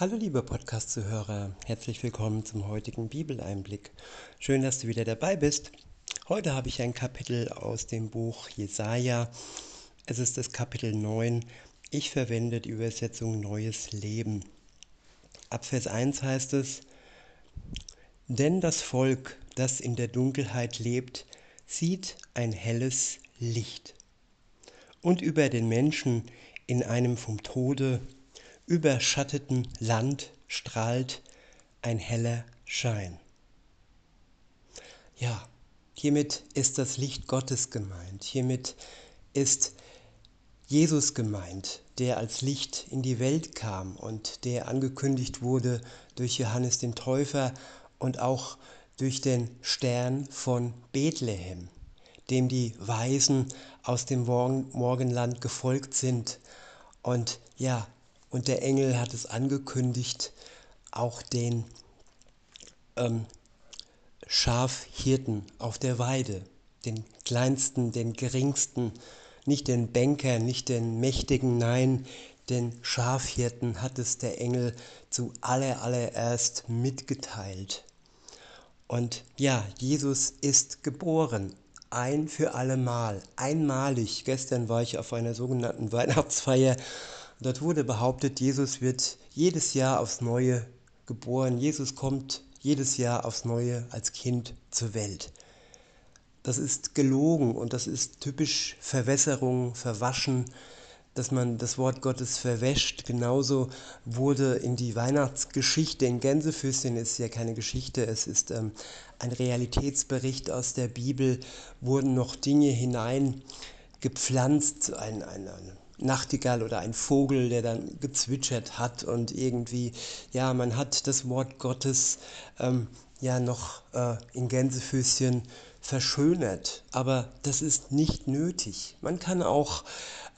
Hallo liebe Podcast-Zuhörer, herzlich willkommen zum heutigen Bibeleinblick. Schön, dass du wieder dabei bist. Heute habe ich ein Kapitel aus dem Buch Jesaja. Es ist das Kapitel 9. Ich verwende die Übersetzung Neues Leben. Ab Vers 1 heißt es: Denn das Volk, das in der Dunkelheit lebt, sieht ein helles Licht. Und über den Menschen in einem vom Tode überschatteten Land strahlt ein heller Schein. Ja, hiermit ist das Licht Gottes gemeint. Hiermit ist Jesus gemeint, der als Licht in die Welt kam und der angekündigt wurde durch Johannes den Täufer und auch durch den Stern von Bethlehem, dem die Weisen aus dem Morgenland gefolgt sind. Und ja, und der Engel hat es angekündigt, auch den ähm, Schafhirten auf der Weide, den kleinsten, den geringsten, nicht den Banker, nicht den Mächtigen, nein, den Schafhirten hat es der Engel zu aller allererst mitgeteilt. Und ja, Jesus ist geboren, ein für allemal, einmalig. Gestern war ich auf einer sogenannten Weihnachtsfeier Dort wurde behauptet, Jesus wird jedes Jahr aufs Neue geboren. Jesus kommt jedes Jahr aufs Neue als Kind zur Welt. Das ist gelogen und das ist typisch Verwässerung, Verwaschen, dass man das Wort Gottes verwäscht. Genauso wurde in die Weihnachtsgeschichte in Gänsefüßchen ist ja keine Geschichte, es ist ähm, ein Realitätsbericht aus der Bibel, wurden noch Dinge hineingepflanzt, ein, ein, ein Nachtigall oder ein Vogel, der dann gezwitschert hat und irgendwie, ja, man hat das Wort Gottes ähm, ja noch äh, in Gänsefüßchen verschönert, aber das ist nicht nötig. Man kann auch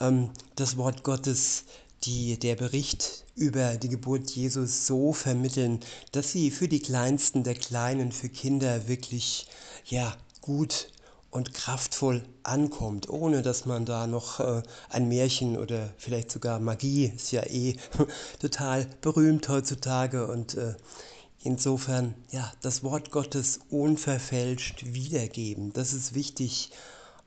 ähm, das Wort Gottes, die, der Bericht über die Geburt Jesus so vermitteln, dass sie für die Kleinsten der Kleinen, für Kinder wirklich ja, gut und kraftvoll ankommt, ohne dass man da noch äh, ein Märchen oder vielleicht sogar Magie, ist ja eh total berühmt heutzutage und äh, insofern, ja, das Wort Gottes unverfälscht wiedergeben, das ist wichtig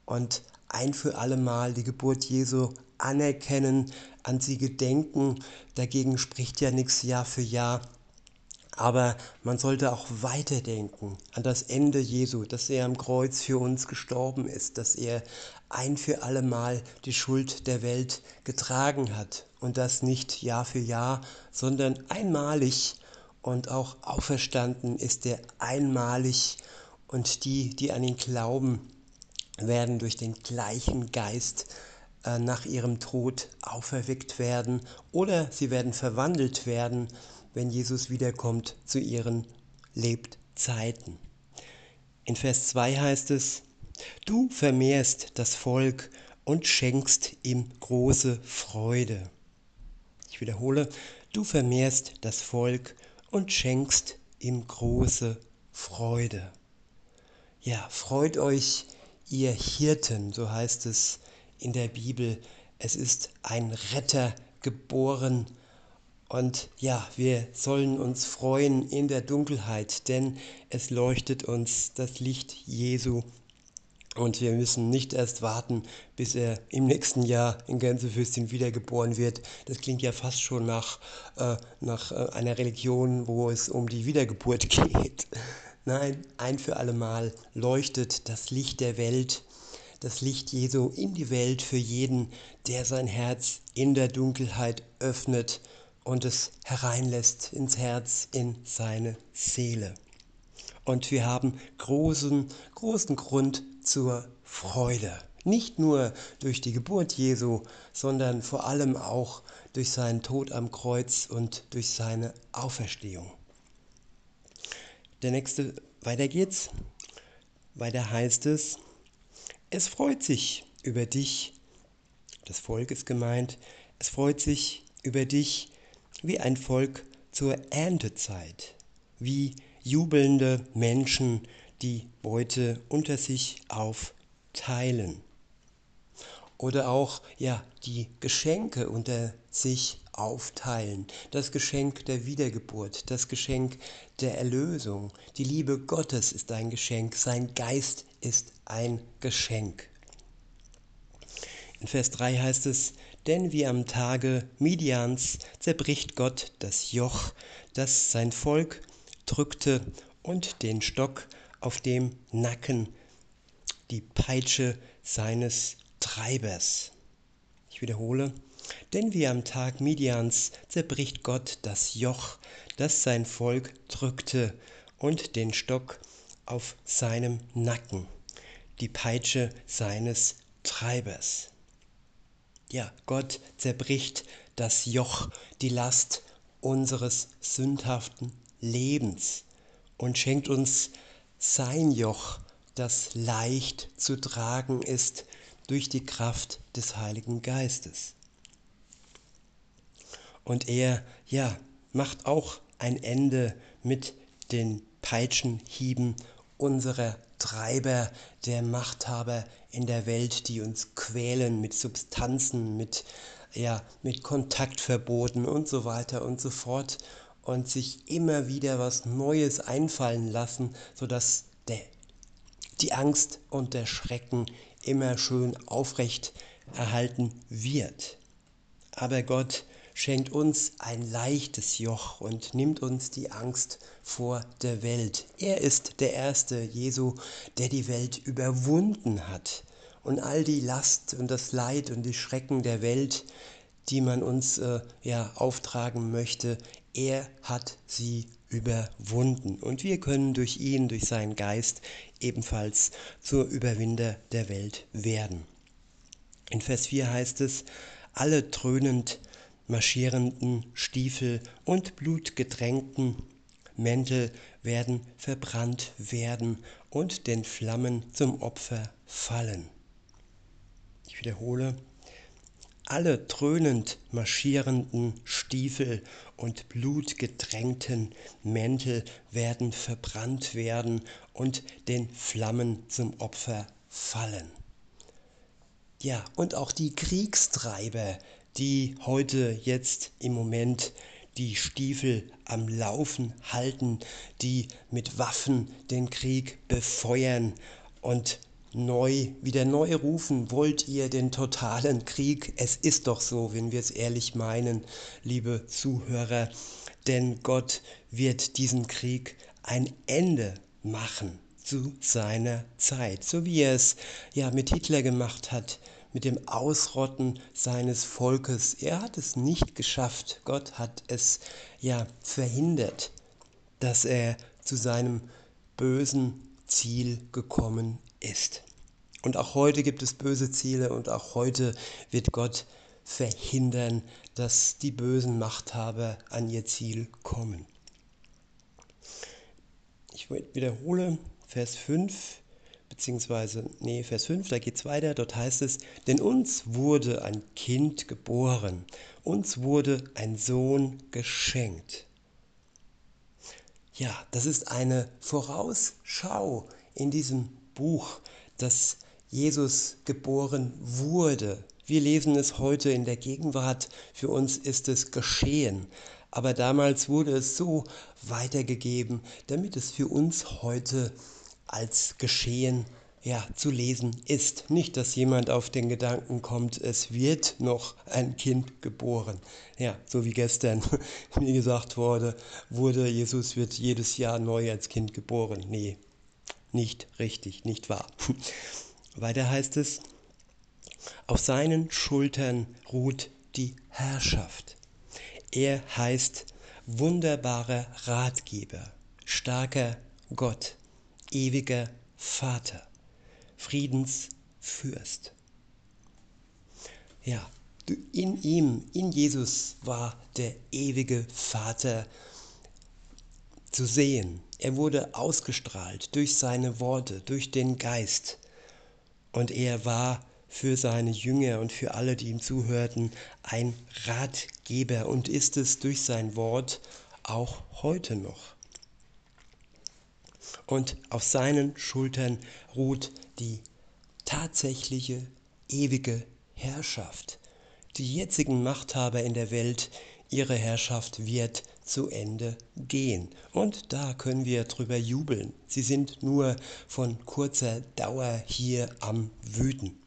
und ein für alle Mal die Geburt Jesu anerkennen, an sie gedenken, dagegen spricht ja nichts Jahr für Jahr aber man sollte auch weiterdenken an das Ende Jesu, dass er am Kreuz für uns gestorben ist, dass er ein für allemal die Schuld der Welt getragen hat. Und das nicht Jahr für Jahr, sondern einmalig. Und auch auferstanden ist er einmalig. Und die, die an ihn glauben, werden durch den gleichen Geist äh, nach ihrem Tod auferweckt werden oder sie werden verwandelt werden wenn Jesus wiederkommt zu ihren Lebzeiten. In Vers 2 heißt es, Du vermehrst das Volk und schenkst ihm große Freude. Ich wiederhole, du vermehrst das Volk und schenkst ihm große Freude. Ja, freut euch, ihr Hirten, so heißt es in der Bibel. Es ist ein Retter geboren und ja, wir sollen uns freuen in der Dunkelheit, denn es leuchtet uns das Licht Jesu. Und wir müssen nicht erst warten, bis er im nächsten Jahr in Gänsefüßchen wiedergeboren wird. Das klingt ja fast schon nach, äh, nach äh, einer Religion, wo es um die Wiedergeburt geht. Nein, ein für allemal leuchtet das Licht der Welt, das Licht Jesu in die Welt für jeden, der sein Herz in der Dunkelheit öffnet und es hereinlässt ins Herz, in seine Seele. Und wir haben großen, großen Grund zur Freude. Nicht nur durch die Geburt Jesu, sondern vor allem auch durch seinen Tod am Kreuz und durch seine Auferstehung. Der nächste, weiter geht's. Weiter heißt es, es freut sich über dich, das Volk ist gemeint, es freut sich über dich, wie ein Volk zur Erntezeit, wie jubelnde Menschen die Beute unter sich aufteilen. Oder auch ja, die Geschenke unter sich aufteilen. Das Geschenk der Wiedergeburt, das Geschenk der Erlösung. Die Liebe Gottes ist ein Geschenk, sein Geist ist ein Geschenk. In Vers 3 heißt es, denn wie am Tage Midians zerbricht Gott das Joch, das sein Volk drückte, und den Stock auf dem Nacken, die Peitsche seines Treibers. Ich wiederhole, denn wie am Tag Midians zerbricht Gott das Joch, das sein Volk drückte, und den Stock auf seinem Nacken, die Peitsche seines Treibers. Ja, Gott zerbricht das Joch, die Last unseres sündhaften Lebens und schenkt uns sein Joch, das leicht zu tragen ist durch die Kraft des Heiligen Geistes. Und er, ja, macht auch ein Ende mit den Peitschenhieben unserer Treiber, der Machthaber in der Welt, die uns quälen mit Substanzen, mit, ja, mit Kontaktverboten und so weiter und so fort und sich immer wieder was Neues einfallen lassen, sodass der, die Angst und der Schrecken immer schön aufrecht erhalten wird. Aber Gott schenkt uns ein leichtes Joch und nimmt uns die Angst vor der Welt. Er ist der erste Jesu, der die Welt überwunden hat. Und all die Last und das Leid und die Schrecken der Welt, die man uns äh, ja auftragen möchte, er hat sie überwunden. Und wir können durch ihn, durch seinen Geist ebenfalls zur Überwinder der Welt werden. In Vers 4 heißt es, alle dröhnend marschierenden Stiefel und blutgetränkten Mäntel werden verbrannt werden und den Flammen zum Opfer fallen. Ich wiederhole, alle dröhnend marschierenden Stiefel und blutgetränkten Mäntel werden verbrannt werden und den Flammen zum Opfer fallen. Ja, und auch die Kriegstreiber die heute jetzt im Moment die Stiefel am Laufen halten, die mit Waffen den Krieg befeuern und neu, wieder neu rufen, wollt ihr den totalen Krieg? Es ist doch so, wenn wir es ehrlich meinen, liebe Zuhörer, denn Gott wird diesen Krieg ein Ende machen zu seiner Zeit, so wie er es ja mit Hitler gemacht hat, mit dem Ausrotten seines Volkes. Er hat es nicht geschafft. Gott hat es ja verhindert, dass er zu seinem bösen Ziel gekommen ist. Und auch heute gibt es böse Ziele und auch heute wird Gott verhindern, dass die bösen Machthaber an ihr Ziel kommen. Ich wiederhole Vers 5 beziehungsweise, nee, Vers 5, da geht es weiter, dort heißt es, denn uns wurde ein Kind geboren, uns wurde ein Sohn geschenkt. Ja, das ist eine Vorausschau in diesem Buch, dass Jesus geboren wurde. Wir lesen es heute in der Gegenwart, für uns ist es geschehen. Aber damals wurde es so weitergegeben, damit es für uns heute als geschehen ja, zu lesen ist. Nicht, dass jemand auf den Gedanken kommt, es wird noch ein Kind geboren. Ja, so wie gestern mir gesagt wurde, wurde, Jesus wird jedes Jahr neu als Kind geboren. Nee, nicht richtig, nicht wahr. Weiter heißt es, auf seinen Schultern ruht die Herrschaft. Er heißt wunderbarer Ratgeber, starker Gott ewiger Vater, Friedensfürst. Ja, in ihm, in Jesus war der ewige Vater zu sehen. Er wurde ausgestrahlt durch seine Worte, durch den Geist. Und er war für seine Jünger und für alle, die ihm zuhörten, ein Ratgeber und ist es durch sein Wort auch heute noch und auf seinen Schultern ruht die tatsächliche ewige Herrschaft, Die jetzigen Machthaber in der Welt, ihre Herrschaft wird zu Ende gehen. Und da können wir drüber jubeln. Sie sind nur von kurzer Dauer hier am Wüten.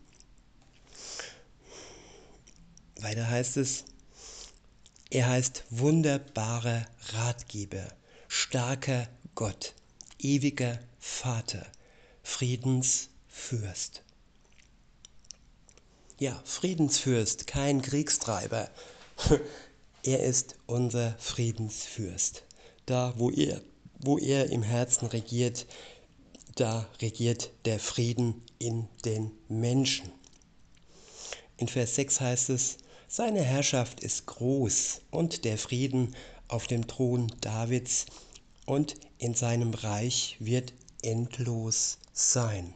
Weiter heißt es, er heißt wunderbarer Ratgeber, starker Gott, ewiger Vater, Friedensfürst. Ja, Friedensfürst, kein Kriegstreiber. Er ist unser Friedensfürst. Da, wo er, wo er im Herzen regiert, da regiert der Frieden in den Menschen. In Vers 6 heißt es, seine Herrschaft ist groß und der Frieden auf dem Thron Davids und in seinem Reich wird endlos sein.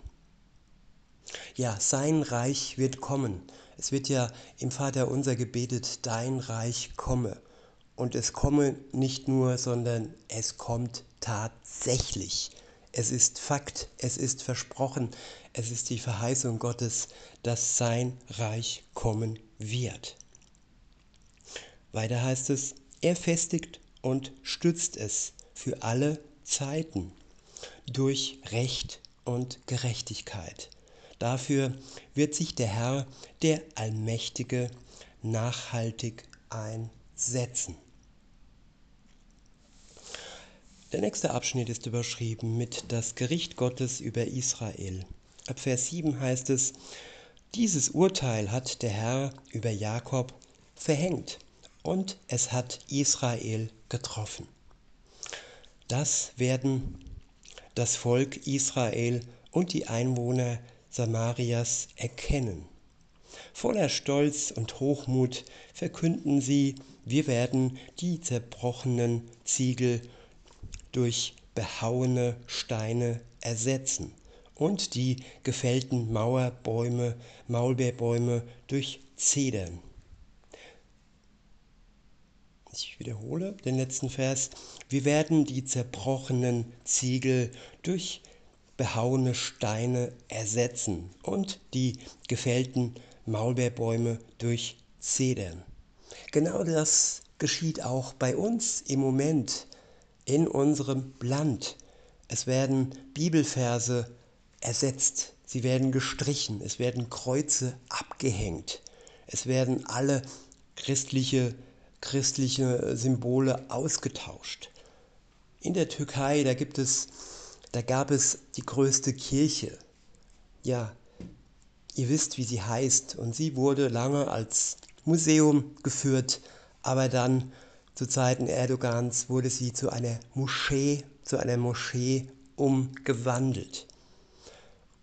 Ja, sein Reich wird kommen. Es wird ja im Vater unser gebetet, dein Reich komme. Und es komme nicht nur, sondern es kommt tatsächlich. Es ist Fakt, es ist versprochen, es ist die Verheißung Gottes, dass sein Reich kommen wird. Weiter heißt es, er festigt und stützt es für alle Zeiten durch Recht und Gerechtigkeit. Dafür wird sich der Herr, der Allmächtige, nachhaltig einsetzen. Der nächste Abschnitt ist überschrieben mit das Gericht Gottes über Israel. Ab Vers 7 heißt es, dieses Urteil hat der Herr über Jakob verhängt und es hat Israel getroffen. Das werden das Volk Israel und die Einwohner Samarias erkennen. Voller Stolz und Hochmut verkünden sie, wir werden die zerbrochenen Ziegel durch behauene Steine ersetzen und die gefällten Mauerbäume, Maulbeerbäume durch Zedern. Ich wiederhole den letzten Vers. Wir werden die zerbrochenen Ziegel durch behauene Steine ersetzen und die gefällten Maulbeerbäume durch Zedern. Genau das geschieht auch bei uns im Moment in unserem Land. Es werden Bibelverse ersetzt, sie werden gestrichen, es werden Kreuze abgehängt, es werden alle christliche, christliche Symbole ausgetauscht. In der Türkei, da gibt es da gab es die größte Kirche. Ja, ihr wisst, wie sie heißt. Und sie wurde lange als Museum geführt, aber dann zu Zeiten Erdogans wurde sie zu einer Moschee, zu einer Moschee umgewandelt.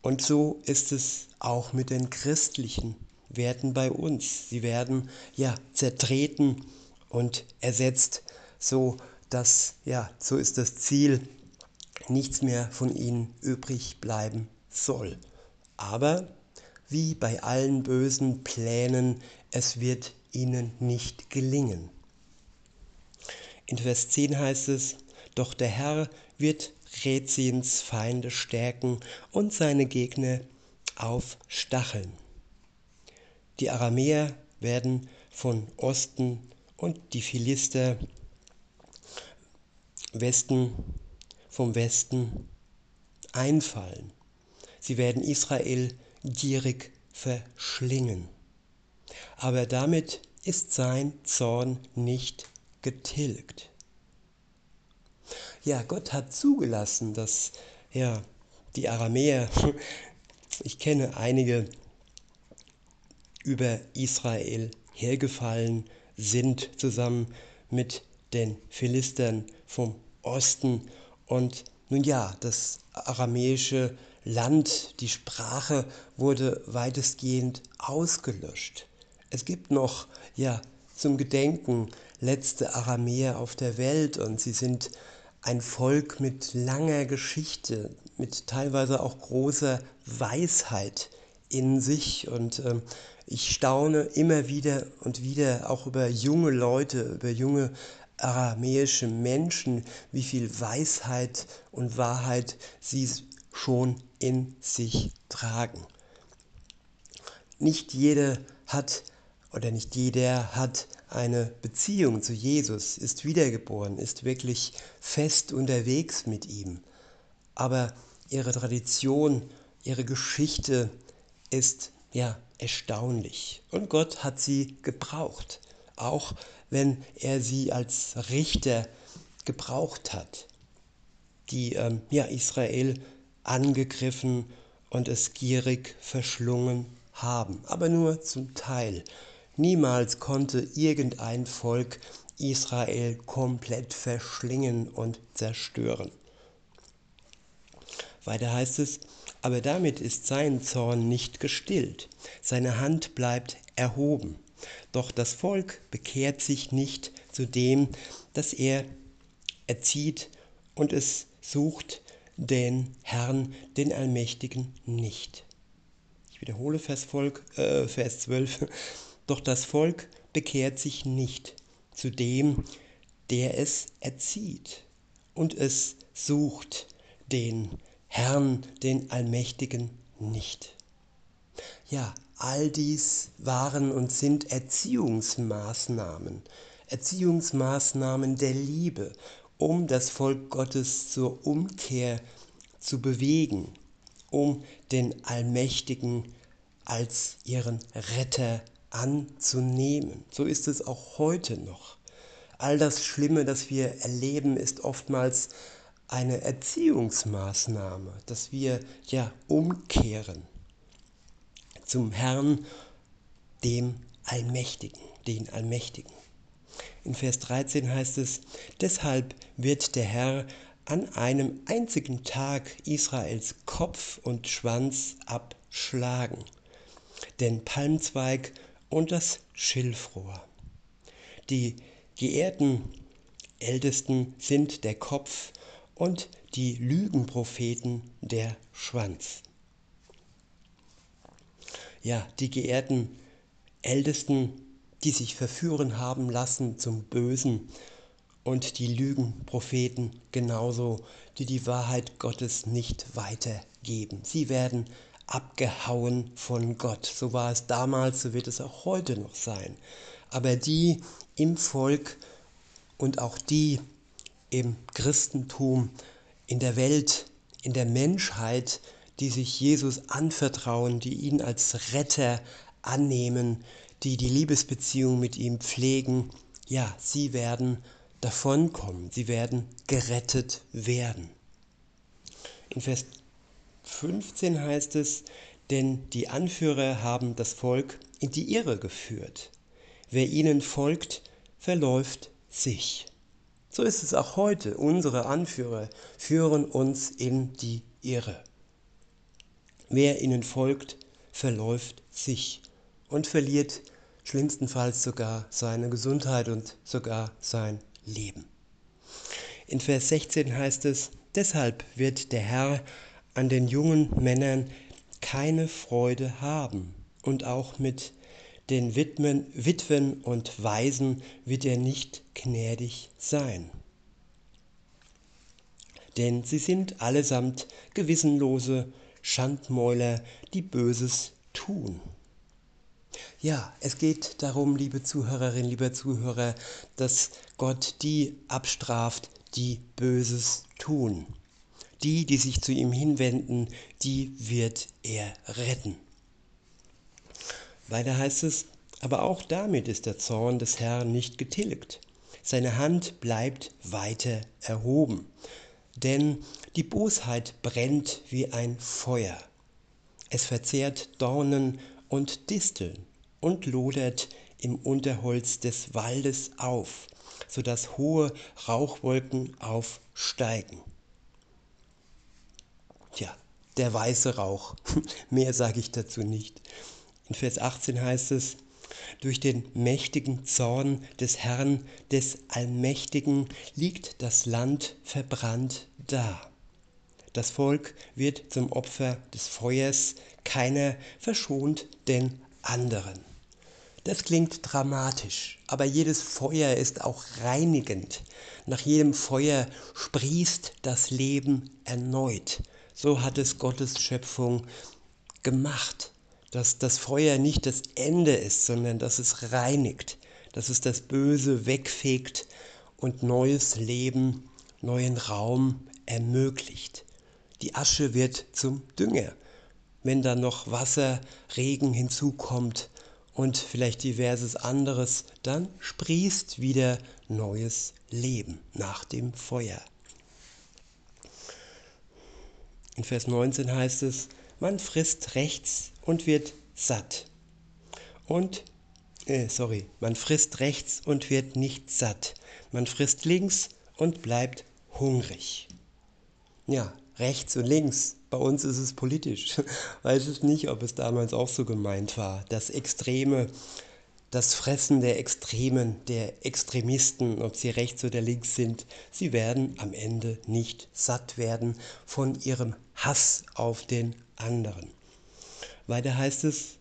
Und so ist es auch mit den christlichen Werten bei uns. Sie werden ja zertreten und ersetzt, so dass ja, so ist das Ziel nichts mehr von ihnen übrig bleiben soll. Aber wie bei allen bösen Plänen, es wird ihnen nicht gelingen. In Vers 10 heißt es, doch der Herr wird Rezins Feinde stärken und seine Gegner aufstacheln. Die Aramäer werden von Osten und die Philister Westen vom Westen einfallen. Sie werden Israel gierig verschlingen. Aber damit ist sein Zorn nicht getilgt. Ja, Gott hat zugelassen, dass ja, die Aramäer, ich kenne einige, über Israel hergefallen sind, zusammen mit den Philistern vom Osten. Und nun ja, das aramäische Land, die Sprache wurde weitestgehend ausgelöscht. Es gibt noch, ja, zum Gedenken letzte Aramäer auf der Welt. Und sie sind ein Volk mit langer Geschichte, mit teilweise auch großer Weisheit in sich und äh, ich staune immer wieder und wieder auch über junge Leute, über junge aramäische Menschen, wie viel Weisheit und Wahrheit sie schon in sich tragen. Nicht jeder hat oder nicht jeder hat eine Beziehung zu Jesus, ist wiedergeboren, ist wirklich fest unterwegs mit ihm. Aber ihre Tradition, ihre Geschichte ist ja erstaunlich. Und Gott hat sie gebraucht, auch wenn er sie als Richter gebraucht hat, die ähm, ja, Israel angegriffen und es gierig verschlungen haben, aber nur zum Teil. Niemals konnte irgendein Volk Israel komplett verschlingen und zerstören. Weiter heißt es, aber damit ist sein Zorn nicht gestillt, seine Hand bleibt erhoben. Doch das Volk bekehrt sich nicht zu dem, das er erzieht und es sucht den Herrn, den Allmächtigen, nicht. Ich wiederhole Vers, Volk, äh, Vers 12. Doch das Volk bekehrt sich nicht zu dem, der es erzieht und es sucht den Herrn, den Allmächtigen, nicht. Ja, all dies waren und sind Erziehungsmaßnahmen, Erziehungsmaßnahmen der Liebe, um das Volk Gottes zur Umkehr zu bewegen, um den Allmächtigen als ihren Retter anzunehmen. So ist es auch heute noch. All das Schlimme, das wir erleben, ist oftmals eine Erziehungsmaßnahme, dass wir ja umkehren zum Herrn, dem Allmächtigen, den Allmächtigen. In Vers 13 heißt es, deshalb wird der Herr an einem einzigen Tag Israels Kopf und Schwanz abschlagen, den Palmzweig und das Schilfrohr. Die geehrten Ältesten sind der Kopf und die Lügenpropheten der Schwanz. Ja, die geehrten Ältesten, die sich verführen haben lassen zum Bösen und die Lügenpropheten genauso, die die Wahrheit Gottes nicht weitergeben. Sie werden abgehauen von Gott. So war es damals, so wird es auch heute noch sein. Aber die im Volk und auch die im Christentum, in der Welt, in der Menschheit, die sich Jesus anvertrauen, die ihn als Retter annehmen, die die Liebesbeziehung mit ihm pflegen, ja, sie werden davonkommen, sie werden gerettet werden. In Vers 15 heißt es, denn die Anführer haben das Volk in die Irre geführt. Wer ihnen folgt, verläuft sich. So ist es auch heute. Unsere Anführer führen uns in die Irre. Wer ihnen folgt, verläuft sich und verliert schlimmstenfalls sogar seine Gesundheit und sogar sein Leben. In Vers 16 heißt es, deshalb wird der Herr an den jungen Männern keine Freude haben und auch mit den Witwen, Witwen und Waisen wird er nicht gnädig sein. Denn sie sind allesamt gewissenlose Schandmäuler, die Böses tun. Ja, es geht darum, liebe Zuhörerin, lieber Zuhörer, dass Gott die abstraft, die Böses tun. Die, die sich zu ihm hinwenden, die wird er retten. Weiter heißt es, aber auch damit ist der Zorn des Herrn nicht getilgt. Seine Hand bleibt weiter erhoben, denn die Bosheit brennt wie ein Feuer. Es verzehrt Dornen und Disteln und lodert im Unterholz des Waldes auf, so dass hohe Rauchwolken aufsteigen. Tja, der weiße Rauch. Mehr sage ich dazu nicht. In Vers 18 heißt es, durch den mächtigen Zorn des Herrn, des Allmächtigen, liegt das Land verbrannt da. Das Volk wird zum Opfer des Feuers, keiner verschont den anderen. Das klingt dramatisch, aber jedes Feuer ist auch reinigend. Nach jedem Feuer sprießt das Leben erneut. So hat es Gottes Schöpfung gemacht, dass das Feuer nicht das Ende ist, sondern dass es reinigt, dass es das Böse wegfegt und neues Leben, neuen Raum ermöglicht. Die Asche wird zum Dünger. Wenn dann noch Wasser, Regen hinzukommt und vielleicht diverses anderes, dann sprießt wieder neues Leben nach dem Feuer. In Vers 19 heißt es, man frisst rechts und wird satt. Und, äh, sorry, man frisst rechts und wird nicht satt. Man frisst links und bleibt hungrig. Ja, rechts und links. Bei uns ist es politisch. Weiß es nicht, ob es damals auch so gemeint war. Das Extreme, das Fressen der Extremen, der Extremisten, ob sie rechts oder links sind, sie werden am Ende nicht satt werden von ihrem Hass auf den anderen. Weiter heißt es,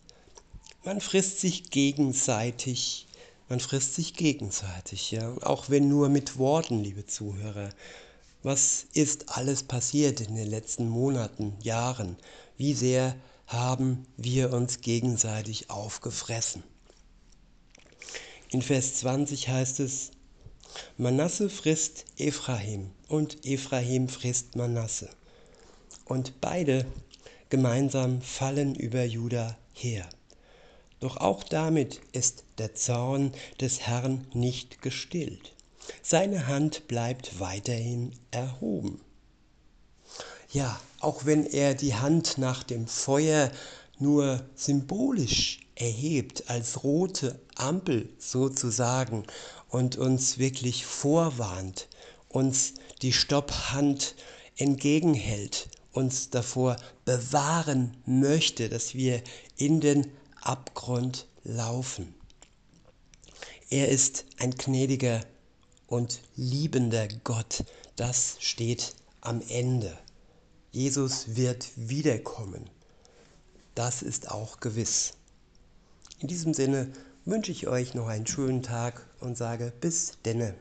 man frisst sich gegenseitig, man frisst sich gegenseitig, ja, auch wenn nur mit Worten, liebe Zuhörer. Was ist alles passiert in den letzten Monaten, Jahren? Wie sehr haben wir uns gegenseitig aufgefressen? In Vers 20 heißt es, Manasse frisst Ephraim und Ephraim frisst Manasse. Und beide gemeinsam fallen über Juda her. Doch auch damit ist der Zorn des Herrn nicht gestillt. Seine Hand bleibt weiterhin erhoben. Ja, auch wenn er die Hand nach dem Feuer nur symbolisch erhebt, als rote Ampel sozusagen, und uns wirklich vorwarnt, uns die Stopphand entgegenhält, uns davor bewahren möchte, dass wir in den Abgrund laufen. Er ist ein gnädiger und liebender Gott. Das steht am Ende. Jesus wird wiederkommen. Das ist auch gewiss. In diesem Sinne wünsche ich euch noch einen schönen Tag und sage bis denne.